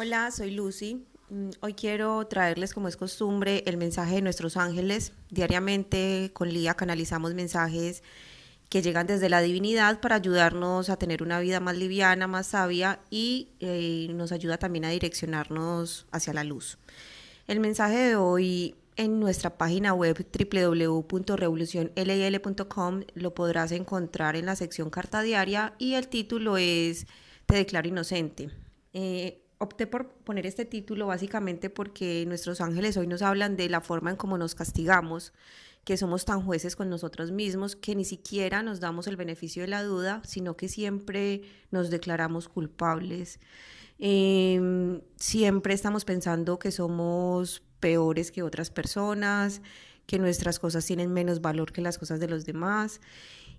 Hola, soy Lucy. Mm, hoy quiero traerles, como es costumbre, el mensaje de nuestros ángeles. Diariamente con Lía canalizamos mensajes que llegan desde la divinidad para ayudarnos a tener una vida más liviana, más sabia y eh, nos ayuda también a direccionarnos hacia la luz. El mensaje de hoy en nuestra página web www.revolucionll.com lo podrás encontrar en la sección carta diaria y el título es Te declaro inocente. Eh, opté por poner este título básicamente porque nuestros ángeles hoy nos hablan de la forma en cómo nos castigamos, que somos tan jueces con nosotros mismos que ni siquiera nos damos el beneficio de la duda, sino que siempre nos declaramos culpables. Em, siempre estamos pensando que somos peores que otras personas, que nuestras cosas tienen menos valor que las cosas de los demás.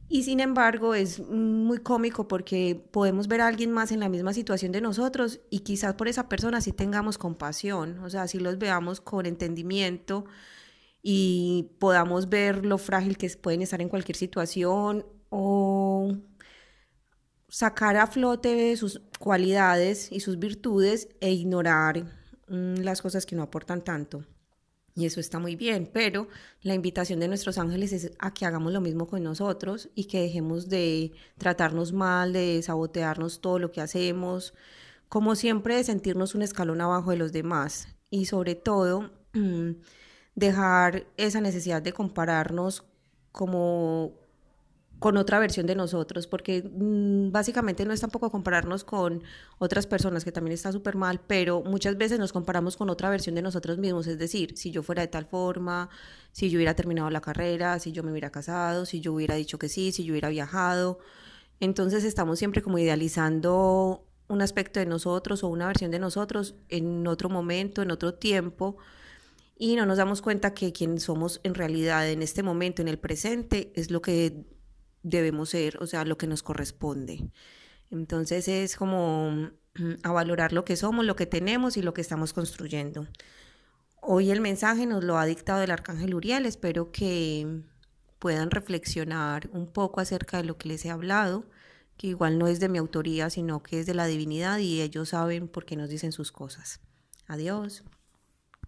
Y sin embargo es muy cómico porque podemos ver a alguien más en la misma situación de nosotros y quizás por esa persona sí tengamos compasión, o sea, si los veamos con entendimiento y podamos ver lo frágil que pueden estar en cualquier situación o sacar a flote sus cualidades y sus virtudes e ignorar mm, las cosas que no aportan tanto. Y eso está muy bien, pero la invitación de nuestros ángeles es a que hagamos lo mismo con nosotros y que dejemos de tratarnos mal, de sabotearnos todo lo que hacemos, como siempre de sentirnos un escalón abajo de los demás y sobre todo dejar esa necesidad de compararnos como con otra versión de nosotros, porque mm, básicamente no es tampoco compararnos con otras personas, que también está súper mal, pero muchas veces nos comparamos con otra versión de nosotros mismos, es decir, si yo fuera de tal forma, si yo hubiera terminado la carrera, si yo me hubiera casado, si yo hubiera dicho que sí, si yo hubiera viajado. Entonces estamos siempre como idealizando un aspecto de nosotros o una versión de nosotros en otro momento, en otro tiempo, y no nos damos cuenta que quien somos en realidad en este momento, en el presente, es lo que debemos ser, o sea, lo que nos corresponde. Entonces es como mm, a valorar lo que somos, lo que tenemos y lo que estamos construyendo. Hoy el mensaje nos lo ha dictado el arcángel Uriel, espero que puedan reflexionar un poco acerca de lo que les he hablado, que igual no es de mi autoría, sino que es de la divinidad y ellos saben por qué nos dicen sus cosas. Adiós.